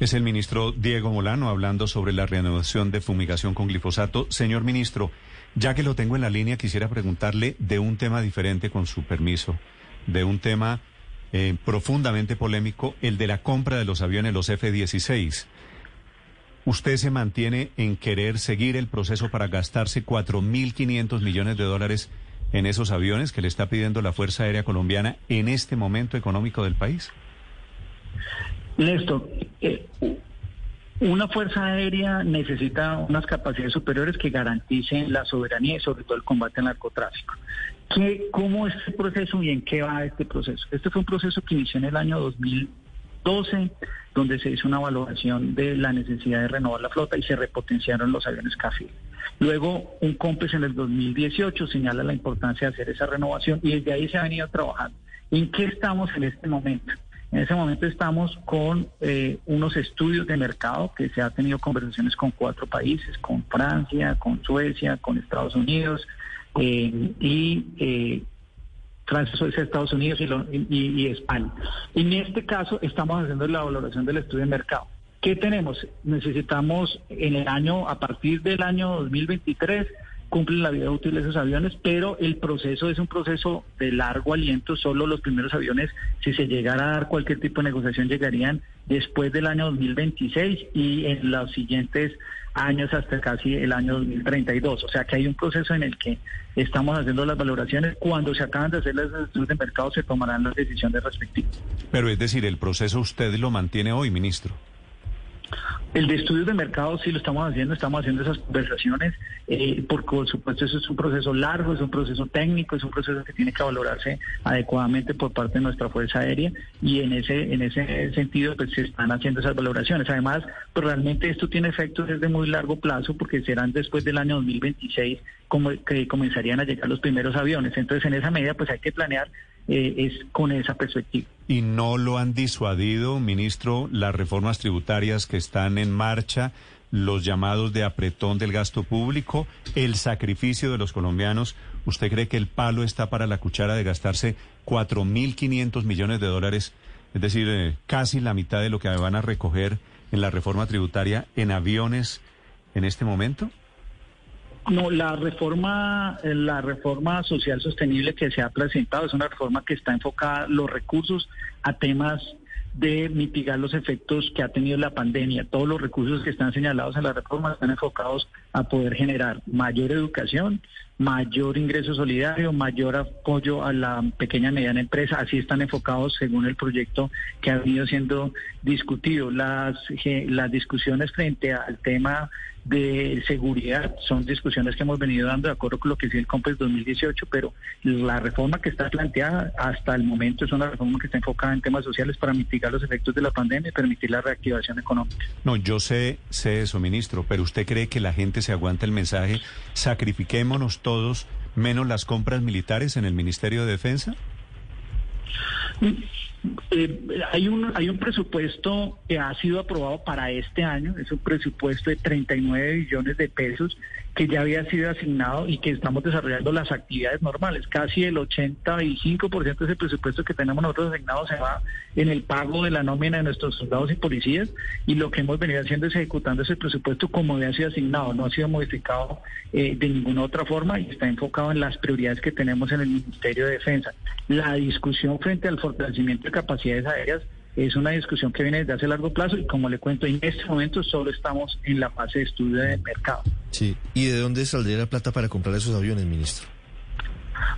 Es el ministro Diego Molano hablando sobre la renovación de fumigación con glifosato. Señor ministro, ya que lo tengo en la línea, quisiera preguntarle de un tema diferente, con su permiso, de un tema eh, profundamente polémico, el de la compra de los aviones, los F-16. ¿Usted se mantiene en querer seguir el proceso para gastarse 4.500 millones de dólares en esos aviones que le está pidiendo la Fuerza Aérea Colombiana en este momento económico del país? Néstor, eh, una fuerza aérea necesita unas capacidades superiores que garanticen la soberanía y sobre todo el combate al narcotráfico. ¿Qué, ¿Cómo es este proceso y en qué va este proceso? Este fue un proceso que inició en el año 2012, donde se hizo una evaluación de la necesidad de renovar la flota y se repotenciaron los aviones CAFIL. Luego, un COMPES en el 2018 señala la importancia de hacer esa renovación y desde ahí se ha venido trabajando. ¿En qué estamos en este momento? En ese momento estamos con eh, unos estudios de mercado que se ha tenido conversaciones con cuatro países, con Francia, con Suecia, con Estados Unidos eh, y eh, Francia, Suecia, Estados Unidos y, y, España. En este caso estamos haciendo la valoración del estudio de mercado. ¿Qué tenemos? Necesitamos en el año, a partir del año 2023, cumplen la vida útil de esos aviones, pero el proceso es un proceso de largo aliento. Solo los primeros aviones, si se llegara a dar cualquier tipo de negociación, llegarían después del año 2026 y en los siguientes años hasta casi el año 2032. O sea que hay un proceso en el que estamos haciendo las valoraciones. Cuando se acaban de hacer las estudios de mercado, se tomarán las decisiones respectivas. Pero es decir, el proceso usted lo mantiene hoy, ministro. El de estudios de mercado sí lo estamos haciendo, estamos haciendo esas conversaciones, eh, porque por supuesto eso es un proceso largo, es un proceso técnico, es un proceso que tiene que valorarse adecuadamente por parte de nuestra Fuerza Aérea y en ese en ese sentido pues se están haciendo esas valoraciones. Además, pues realmente esto tiene efectos desde muy largo plazo porque serán después del año 2026 como que comenzarían a llegar los primeros aviones. Entonces, en esa medida pues hay que planear eh, es con esa perspectiva. ¿Y no lo han disuadido, ministro, las reformas tributarias que están en marcha, los llamados de apretón del gasto público, el sacrificio de los colombianos? ¿Usted cree que el palo está para la cuchara de gastarse 4.500 millones de dólares, es decir, eh, casi la mitad de lo que van a recoger en la reforma tributaria en aviones en este momento? No, la reforma, la reforma social sostenible que se ha presentado es una reforma que está enfocada los recursos a temas de mitigar los efectos que ha tenido la pandemia. Todos los recursos que están señalados en la reforma están enfocados a poder generar mayor educación, mayor ingreso solidario, mayor apoyo a la pequeña y mediana empresa. Así están enfocados según el proyecto que ha venido siendo discutido. Las, las discusiones frente al tema de seguridad son discusiones que hemos venido dando de acuerdo con lo que es el COMPES 2018, pero la reforma que está planteada hasta el momento es una reforma que está enfocada en temas sociales para mitigar los efectos de la pandemia y permitir la reactivación económica. No, yo sé, sé eso, ministro, pero ¿usted cree que la gente se aguanta el mensaje sacrifiquémonos todos menos las compras militares en el Ministerio de Defensa? Eh, hay un hay un presupuesto que ha sido aprobado para este año, es un presupuesto de 39 billones de pesos que ya había sido asignado y que estamos desarrollando las actividades normales. Casi el 85% de ese presupuesto que tenemos nosotros asignado se va en el pago de la nómina de nuestros soldados y policías y lo que hemos venido haciendo es ejecutando ese presupuesto como había sido asignado, no ha sido modificado eh, de ninguna otra forma y está enfocado en las prioridades que tenemos en el Ministerio de Defensa. La discusión frente al fortalecimiento de capacidades aéreas es una discusión que viene desde hace largo plazo y como le cuento, en este momento solo estamos en la fase de estudio de mercado. Sí, ¿y de dónde saldría la plata para comprar esos aviones, ministro?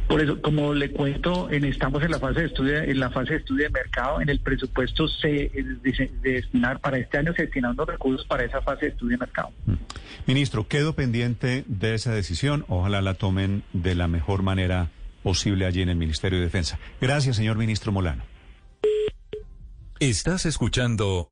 Por eso, como le cuento, en, estamos en la fase de estudio, en la fase de estudio de mercado, en el presupuesto se de, destinar para este año se destinando recursos para esa fase de estudio de mercado. Mm. Ministro, quedo pendiente de esa decisión. Ojalá la tomen de la mejor manera posible allí en el Ministerio de Defensa. Gracias, señor ministro Molano. Estás escuchando